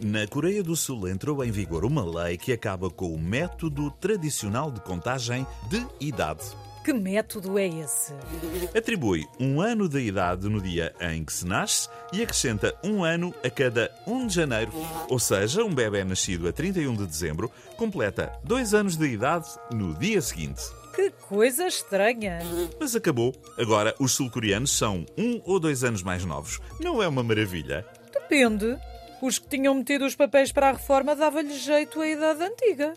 Na Coreia do Sul entrou em vigor uma lei que acaba com o método tradicional de contagem de idade. Que método é esse? Atribui um ano de idade no dia em que se nasce e acrescenta um ano a cada 1 de janeiro. Ou seja, um bebê nascido a 31 de dezembro completa dois anos de idade no dia seguinte. Que coisa estranha! Mas acabou. Agora os sul-coreanos são um ou dois anos mais novos. Não é uma maravilha? Depende. Os que tinham metido os papéis para a reforma dava-lhes jeito à idade antiga.